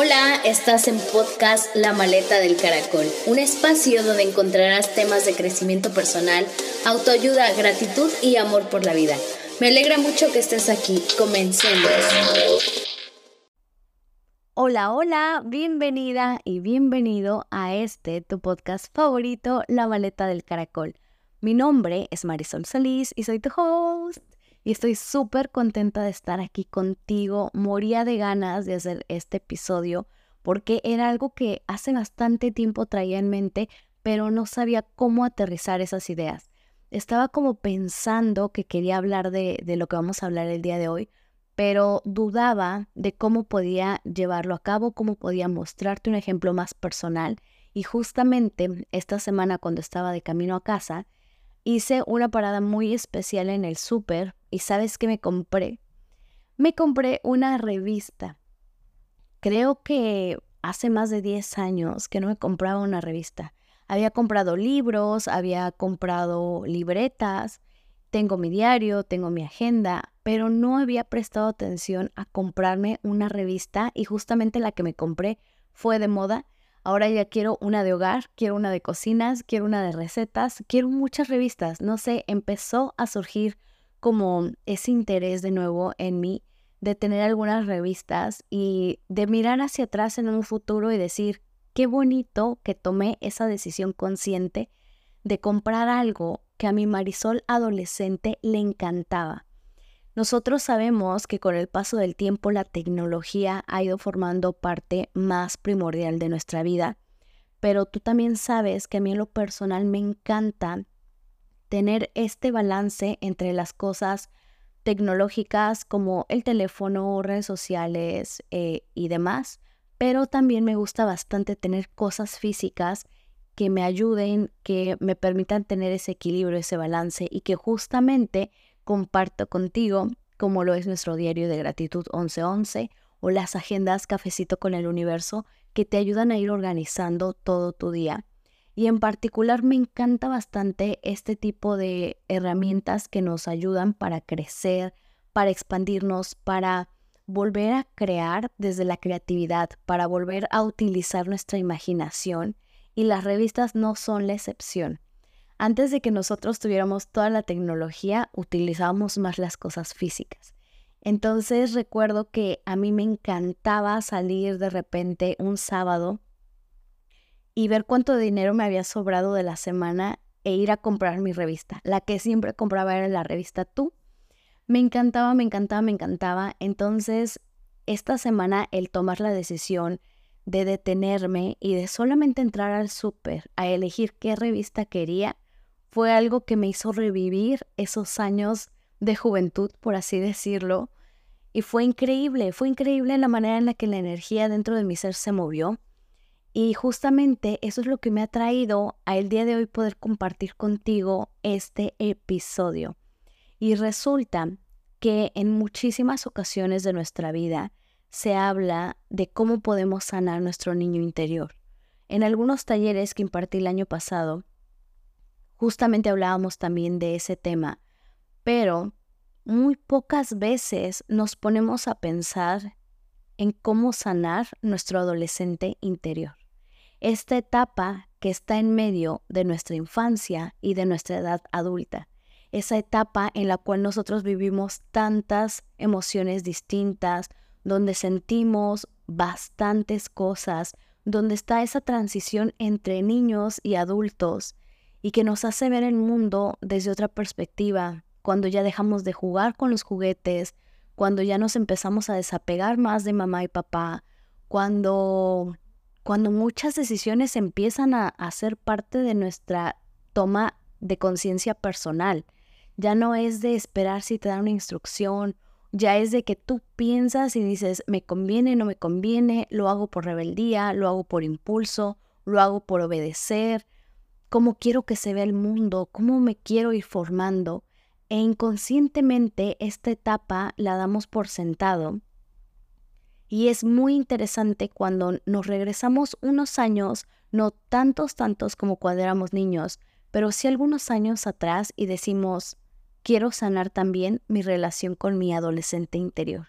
Hola, estás en podcast La Maleta del Caracol, un espacio donde encontrarás temas de crecimiento personal, autoayuda, gratitud y amor por la vida. Me alegra mucho que estés aquí. Comencemos. Hola, hola, bienvenida y bienvenido a este, tu podcast favorito, La Maleta del Caracol. Mi nombre es Marisol Solís y soy tu host y estoy súper contenta de estar aquí contigo. Moría de ganas de hacer este episodio porque era algo que hace bastante tiempo traía en mente, pero no sabía cómo aterrizar esas ideas. Estaba como pensando que quería hablar de, de lo que vamos a hablar el día de hoy, pero dudaba de cómo podía llevarlo a cabo, cómo podía mostrarte un ejemplo más personal. Y justamente esta semana cuando estaba de camino a casa, hice una parada muy especial en el súper y ¿sabes qué me compré? Me compré una revista. Creo que hace más de 10 años que no me compraba una revista. Había comprado libros, había comprado libretas, tengo mi diario, tengo mi agenda, pero no había prestado atención a comprarme una revista y justamente la que me compré fue de moda Ahora ya quiero una de hogar, quiero una de cocinas, quiero una de recetas, quiero muchas revistas. No sé, empezó a surgir como ese interés de nuevo en mí de tener algunas revistas y de mirar hacia atrás en un futuro y decir, qué bonito que tomé esa decisión consciente de comprar algo que a mi Marisol adolescente le encantaba. Nosotros sabemos que con el paso del tiempo la tecnología ha ido formando parte más primordial de nuestra vida, pero tú también sabes que a mí en lo personal me encanta tener este balance entre las cosas tecnológicas como el teléfono, redes sociales eh, y demás, pero también me gusta bastante tener cosas físicas que me ayuden, que me permitan tener ese equilibrio, ese balance y que justamente comparto contigo, como lo es nuestro diario de gratitud 1111 o las agendas Cafecito con el Universo que te ayudan a ir organizando todo tu día. Y en particular me encanta bastante este tipo de herramientas que nos ayudan para crecer, para expandirnos, para volver a crear desde la creatividad, para volver a utilizar nuestra imaginación. Y las revistas no son la excepción. Antes de que nosotros tuviéramos toda la tecnología, utilizábamos más las cosas físicas. Entonces recuerdo que a mí me encantaba salir de repente un sábado y ver cuánto dinero me había sobrado de la semana e ir a comprar mi revista. La que siempre compraba era la revista Tú. Me encantaba, me encantaba, me encantaba. Entonces, esta semana el tomar la decisión de detenerme y de solamente entrar al súper a elegir qué revista quería, fue algo que me hizo revivir esos años de juventud, por así decirlo. Y fue increíble, fue increíble la manera en la que la energía dentro de mi ser se movió. Y justamente eso es lo que me ha traído a el día de hoy poder compartir contigo este episodio. Y resulta que en muchísimas ocasiones de nuestra vida se habla de cómo podemos sanar nuestro niño interior. En algunos talleres que impartí el año pasado, justamente hablábamos también de ese tema, pero muy pocas veces nos ponemos a pensar en cómo sanar nuestro adolescente interior. Esta etapa que está en medio de nuestra infancia y de nuestra edad adulta. Esa etapa en la cual nosotros vivimos tantas emociones distintas, donde sentimos bastantes cosas, donde está esa transición entre niños y adultos y que nos hace ver el mundo desde otra perspectiva, cuando ya dejamos de jugar con los juguetes, cuando ya nos empezamos a desapegar más de mamá y papá, cuando, cuando muchas decisiones empiezan a, a ser parte de nuestra toma de conciencia personal. Ya no es de esperar si te dan una instrucción, ya es de que tú piensas y dices, me conviene, no me conviene, lo hago por rebeldía, lo hago por impulso, lo hago por obedecer, cómo quiero que se vea el mundo, cómo me quiero ir formando, e inconscientemente esta etapa la damos por sentado. Y es muy interesante cuando nos regresamos unos años, no tantos, tantos como cuando éramos niños, pero sí algunos años atrás y decimos, quiero sanar también mi relación con mi adolescente interior.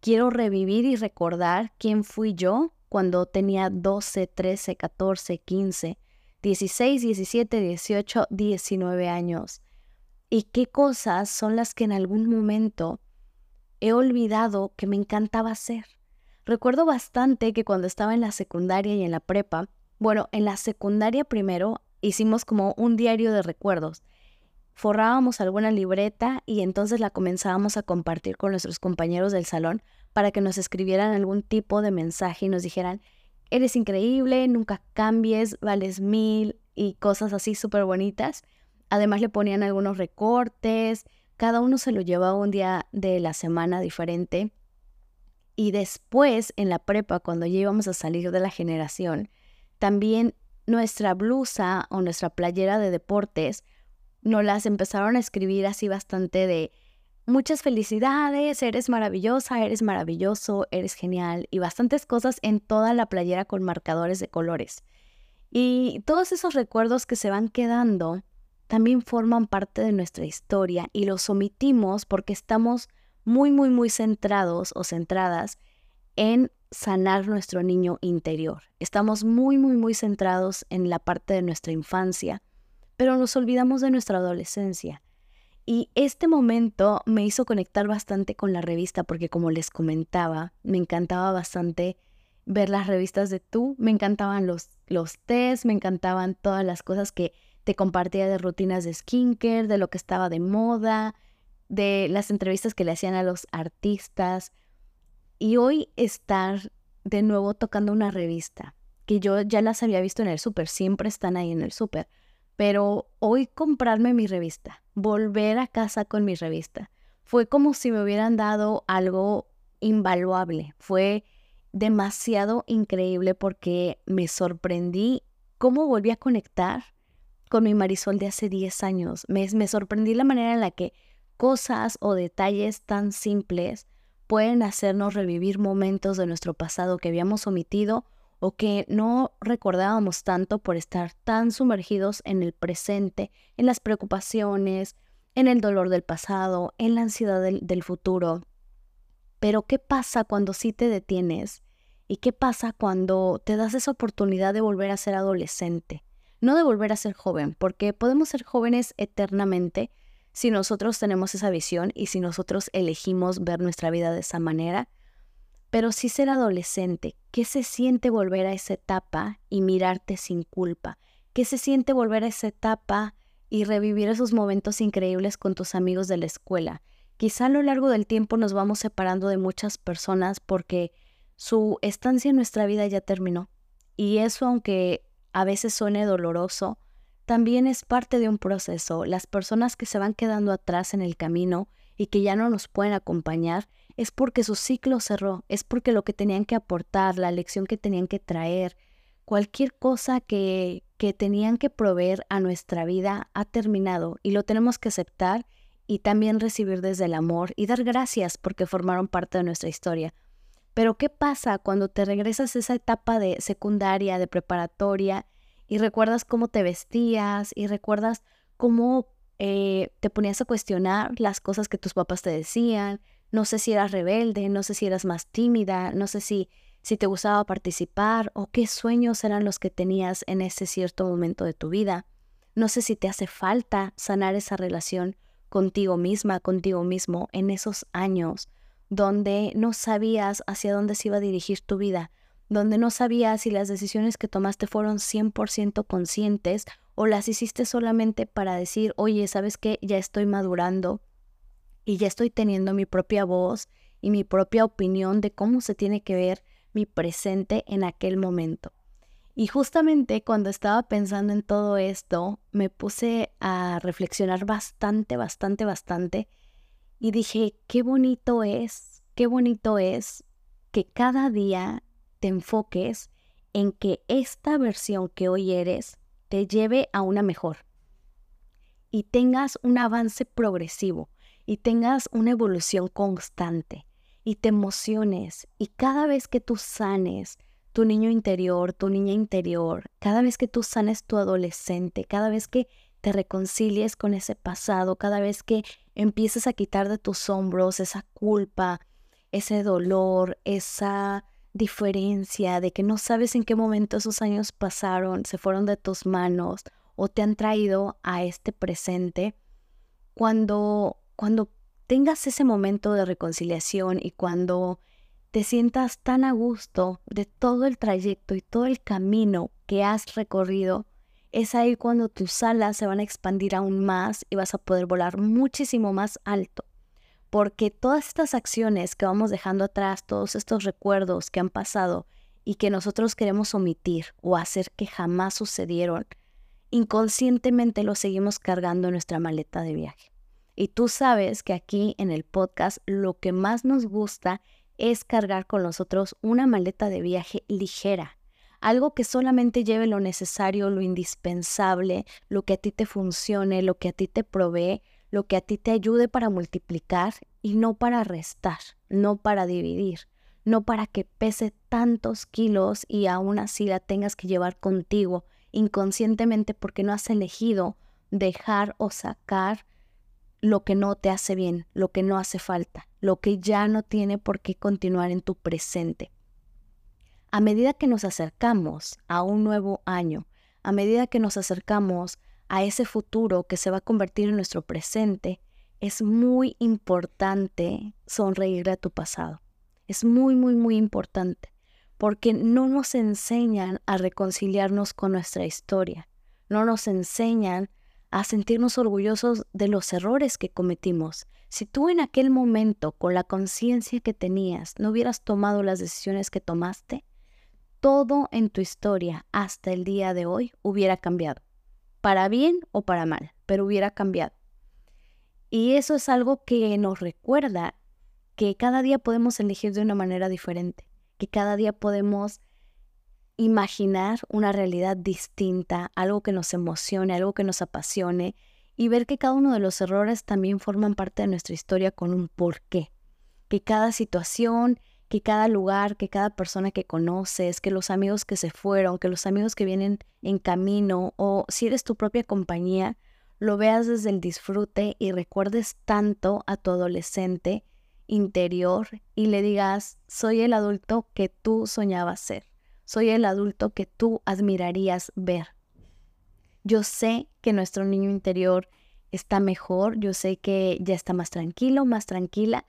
Quiero revivir y recordar quién fui yo cuando tenía 12, 13, 14, 15, 16, 17, 18, 19 años. Y qué cosas son las que en algún momento he olvidado que me encantaba hacer. Recuerdo bastante que cuando estaba en la secundaria y en la prepa, bueno, en la secundaria primero hicimos como un diario de recuerdos. Forrábamos alguna libreta y entonces la comenzábamos a compartir con nuestros compañeros del salón para que nos escribieran algún tipo de mensaje y nos dijeran, eres increíble, nunca cambies, vales mil y cosas así súper bonitas. Además le ponían algunos recortes, cada uno se lo llevaba un día de la semana diferente y después, en la prepa, cuando ya íbamos a salir de la generación, también nuestra blusa o nuestra playera de deportes nos las empezaron a escribir así bastante de muchas felicidades, eres maravillosa, eres maravilloso, eres genial y bastantes cosas en toda la playera con marcadores de colores. Y todos esos recuerdos que se van quedando también forman parte de nuestra historia y los omitimos porque estamos muy, muy, muy centrados o centradas en sanar nuestro niño interior. Estamos muy, muy, muy centrados en la parte de nuestra infancia, pero nos olvidamos de nuestra adolescencia. Y este momento me hizo conectar bastante con la revista porque como les comentaba, me encantaba bastante ver las revistas de tú, me encantaban los, los me encantaban todas las cosas que te compartía de rutinas de skincare, de lo que estaba de moda, de las entrevistas que le hacían a los artistas. Y hoy estar de nuevo tocando una revista que yo ya las había visto en el súper, siempre están ahí en el súper, pero hoy comprarme mi revista, volver a casa con mi revista, fue como si me hubieran dado algo invaluable, fue demasiado increíble porque me sorprendí cómo volví a conectar con mi Marisol de hace 10 años, me, sorprendí la manera en la que cosas o detalles tan simples pueden hacernos revivir momentos de nuestro pasado que habíamos omitido o que no recordábamos tanto por estar tan sumergidos en el presente, en las preocupaciones, en el dolor del pasado, en la ansiedad del, futuro. Pero ¿qué pasa cuando sí te detienes? ¿Y qué pasa cuando te das esa oportunidad de volver a ser adolescente? No de volver a ser joven, porque podemos ser jóvenes eternamente, si nosotros tenemos esa visión y si nosotros elegimos ver nuestra vida de esa manera. Pero si ser adolescente, ¿qué se siente volver a esa etapa y mirarte sin culpa? ¿Qué se siente volver a esa etapa y revivir esos momentos increíbles con tus amigos de la escuela? Quizá a lo largo del tiempo nos vamos separando de muchas personas porque su estancia en nuestra vida ya terminó. Y eso, aunque a veces suene doloroso, también es parte de un proceso. Las personas que se van quedando atrás en el camino y que ya no nos pueden acompañar es porque su ciclo cerró, es porque lo que tenían que aportar, la lección que tenían que traer, cualquier cosa que, que tenían que proveer a nuestra vida ha terminado y lo tenemos que aceptar y también recibir desde el amor y dar gracias porque formaron parte de nuestra historia. Pero ¿qué pasa cuando te regresas a esa etapa de secundaria, de preparatoria y recuerdas cómo te vestías y recuerdas cómo eh, te ponías a cuestionar las cosas que tus papás te decían. No sé si eras rebelde, no sé si eras más tímida, no sé si, si te gustaba participar o qué sueños eran los que tenías en ese cierto momento de tu vida. No sé si te hace falta sanar esa relación contigo misma, contigo mismo en esos años donde no sabías hacia dónde se iba a dirigir tu vida, donde no sabías si las decisiones que tomaste fueron 100% conscientes o las hiciste solamente para decir, oye, ¿sabes qué? Ya estoy madurando y ya estoy teniendo mi propia voz y mi propia opinión de cómo se tiene que ver mi presente en aquel momento. Y justamente cuando estaba pensando en todo esto, me puse a reflexionar bastante, bastante, bastante y dije, qué bonito es, qué bonito es que cada día te enfoques en que esta versión que hoy eres te lleve a una mejor y tengas un avance progresivo y tengas una evolución constante y te emociones y cada vez que tú sanes tu niño interior, tu niña interior, cada vez que tú sanes tu adolescente, cada vez que te reconcilies con ese pasado, cada vez que empieces a quitar de tus hombros esa culpa, ese dolor, esa diferencia, de que no sabes en qué momento esos años pasaron, se fueron de tus manos o te han traído a este presente, cuando, cuando tengas ese momento de reconciliación y cuando te sientas tan a gusto de todo el trayecto y todo el camino que has recorrido, es ahí cuando tus alas se van a expandir aún más y vas a poder volar muchísimo más alto. Porque todas estas acciones que vamos dejando atrás, todos estos recuerdos que han pasado y que nosotros queremos omitir o hacer que jamás sucedieron, inconscientemente los seguimos cargando en nuestra maleta de viaje. Y tú sabes que aquí en el podcast lo que más nos gusta es cargar con nosotros una maleta de viaje ligera, algo que solamente lleve lo necesario, lo indispensable, lo que a ti te funcione, lo que a ti te provee, lo que a ti te ayude para multiplicar y no para restar, no para dividir, no para que pese tantos kilos y aún así la tengas que llevar contigo inconscientemente porque no has elegido dejar o sacar lo que no te hace bien, lo que no hace falta, lo que ya no tiene por qué continuar en tu presente a medida que nos acercamos a un nuevo año, a medida que nos acercamos a ese futuro que se va a convertir en nuestro presente, es muy importante sonreír a tu pasado. Es muy, muy, muy importante, porque no nos enseñan a reconciliarnos con nuestra historia, no nos enseñan a sentirnos orgullosos de los errores que cometimos. Si tú en aquel momento, con la conciencia que tenías, no hubieras tomado las decisiones que tomaste, todo en tu historia hasta el día de hoy hubiera cambiado, para bien o para mal, pero hubiera cambiado. Y eso es algo que nos recuerda que cada día podemos elegir de una manera diferente, que cada día podemos imaginar una realidad distinta, algo que nos emocione, algo que nos apasione y ver que cada uno de los errores también forman parte de nuestra historia con un porqué, que cada situación que cada lugar, que cada persona que conoces, que los amigos que se fueron, que los amigos que vienen en camino o si eres tu propia compañía, lo veas desde el disfrute y recuerdes tanto a tu adolescente interior y le digas, soy el adulto que tú soñabas ser, soy el adulto que tú admirarías ver. Yo sé que nuestro niño interior está mejor, yo sé que ya está más tranquilo, más tranquila,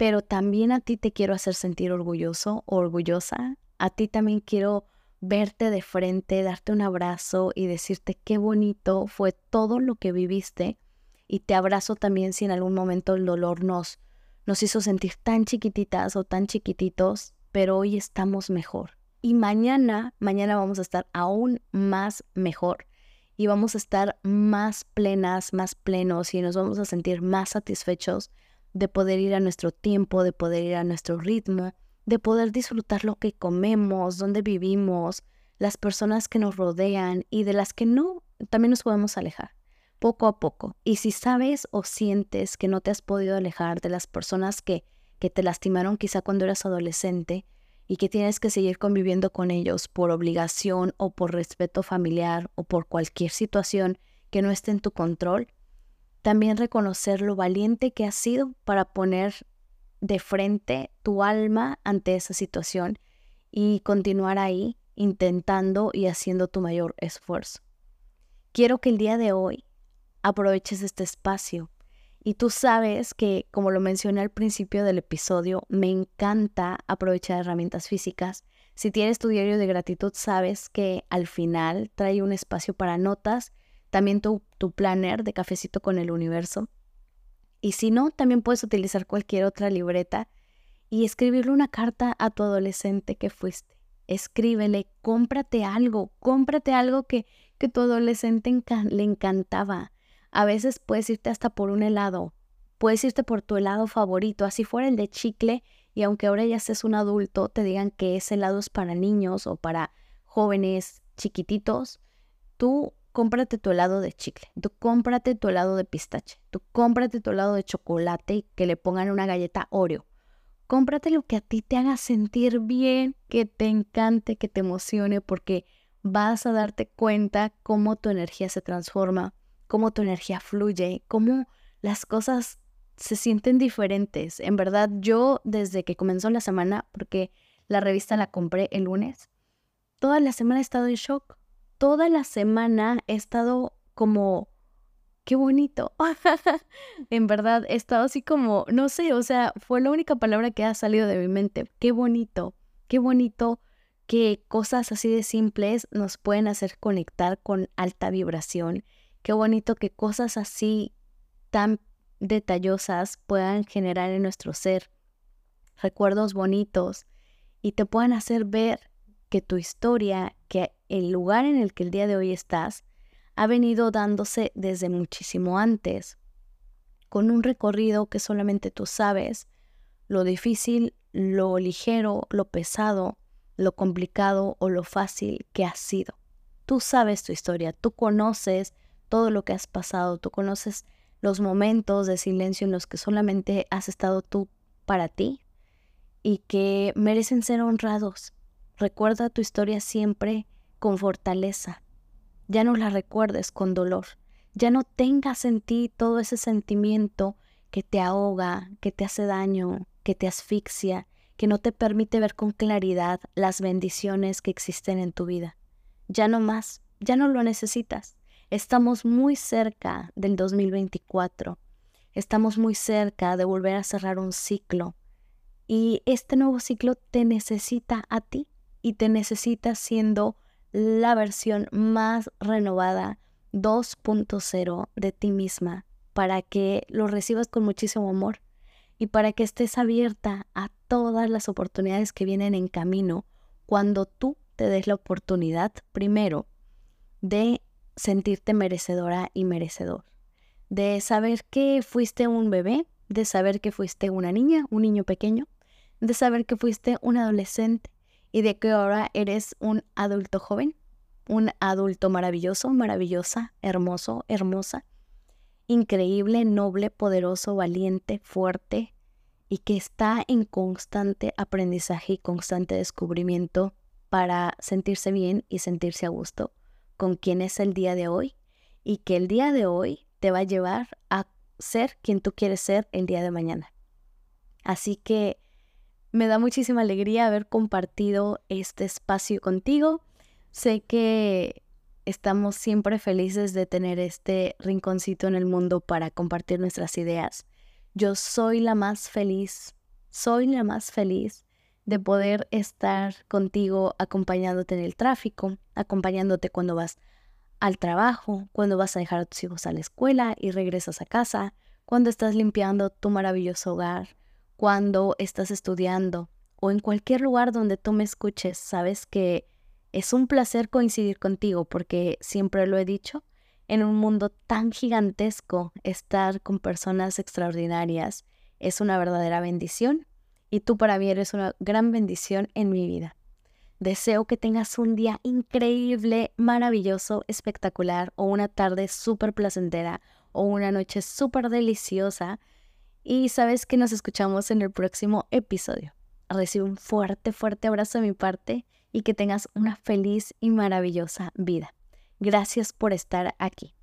pero también a ti te quiero hacer sentir orgulloso o orgullosa. A ti también quiero verte de frente, darte un abrazo y decirte qué bonito fue todo lo que viviste. Y te abrazo también si en algún momento el dolor nos, nos hizo sentir tan chiquititas o tan chiquititos, pero hoy estamos mejor. Y mañana, mañana vamos a estar aún más mejor y vamos a estar más plenas, más plenos y nos vamos a sentir más satisfechos de poder ir a nuestro tiempo, de poder ir a nuestro ritmo, de poder disfrutar lo que comemos, dónde vivimos, las personas que nos rodean y de las que no, también nos podemos alejar, poco a poco. Y si sabes o sientes que no te has podido alejar de las personas que, que te lastimaron quizá cuando eras adolescente y que tienes que seguir conviviendo con ellos por obligación o por respeto familiar o por cualquier situación que no esté en tu control, también reconocer lo valiente que has sido para poner de frente tu alma ante esa situación y continuar ahí intentando y haciendo tu mayor esfuerzo. Quiero que el día de hoy aproveches este espacio y tú sabes que, como lo mencioné al principio del episodio, me encanta aprovechar herramientas físicas. Si tienes tu diario de gratitud, sabes que al final trae un espacio para notas también tu, tu planner de cafecito con el universo. Y si no, también puedes utilizar cualquier otra libreta y escribirle una carta a tu adolescente que fuiste. Escríbele, cómprate algo, cómprate algo que, que tu adolescente le encantaba. A veces puedes irte hasta por un helado, puedes irte por tu helado favorito, así fuera el de chicle, y aunque ahora ya seas un adulto, te digan que ese helado es para niños o para jóvenes chiquititos, tú cómprate tu helado de chicle, tú cómprate tu helado de pistache, tú cómprate tu helado de chocolate que le pongan una galleta Oreo. Cómprate lo que a ti te haga sentir bien, que te encante, que te emocione, porque vas a darte cuenta cómo tu energía se transforma, cómo tu energía fluye, cómo las cosas se sienten diferentes. En verdad, yo desde que comenzó la semana, porque la revista la compré el lunes. Toda la semana he estado en shock. Toda la semana he estado como, qué bonito. en verdad, he estado así como, no sé, o sea, fue la única palabra que ha salido de mi mente. Qué bonito, qué bonito que cosas así de simples nos pueden hacer conectar con alta vibración. Qué bonito que cosas así tan detallosas puedan generar en nuestro ser recuerdos bonitos y te puedan hacer ver que tu historia, el lugar en el que el día de hoy estás, ha venido dándose desde muchísimo antes, con un recorrido que solamente tú sabes, lo difícil, lo ligero, lo pesado, lo complicado o lo fácil que ha sido. Tú sabes tu historia, tú conoces todo lo que has pasado, tú conoces los momentos de silencio en los que solamente has estado tú para ti y que merecen ser honrados. Recuerda tu historia siempre con fortaleza. Ya no la recuerdes con dolor. Ya no tengas en ti todo ese sentimiento que te ahoga, que te hace daño, que te asfixia, que no te permite ver con claridad las bendiciones que existen en tu vida. Ya no más, ya no lo necesitas. Estamos muy cerca del 2024. Estamos muy cerca de volver a cerrar un ciclo. Y este nuevo ciclo te necesita a ti y te necesita siendo la versión más renovada 2.0 de ti misma para que lo recibas con muchísimo amor y para que estés abierta a todas las oportunidades que vienen en camino cuando tú te des la oportunidad primero de sentirte merecedora y merecedor, de saber que fuiste un bebé, de saber que fuiste una niña, un niño pequeño, de saber que fuiste un adolescente y de que ahora eres un adulto joven, un adulto maravilloso, maravillosa, hermoso, hermosa, increíble, noble, poderoso, valiente, fuerte y que está en constante aprendizaje y constante descubrimiento para sentirse bien y sentirse a gusto con quien es el día de hoy y que el día de hoy te va a llevar a ser quien tú quieres ser el día de mañana. Así que me da muchísima alegría haber compartido este espacio contigo. Sé que Estamos siempre felices de tener este rinconcito en el mundo para compartir nuestras ideas. Yo soy la más feliz, soy la más feliz de poder estar contigo acompañándote en el tráfico, acompañándote cuando vas al trabajo, cuando vas a dejar a tus hijos a la escuela y regresas a casa, cuando estás limpiando tu maravilloso hogar, cuando estás estudiando o en cualquier lugar donde tú me escuches, sabes que es un placer coincidir contigo porque siempre lo he dicho, en un mundo tan gigantesco, estar con personas extraordinarias es una verdadera bendición y tú para mí eres una gran bendición en mi vida. Deseo que tengas un día increíble, maravilloso, espectacular o una tarde súper placentera o una noche súper deliciosa y sabes que nos escuchamos en el próximo episodio. Recibe un fuerte, fuerte abrazo de mi parte y que tengas una feliz y maravillosa vida. Gracias por estar aquí.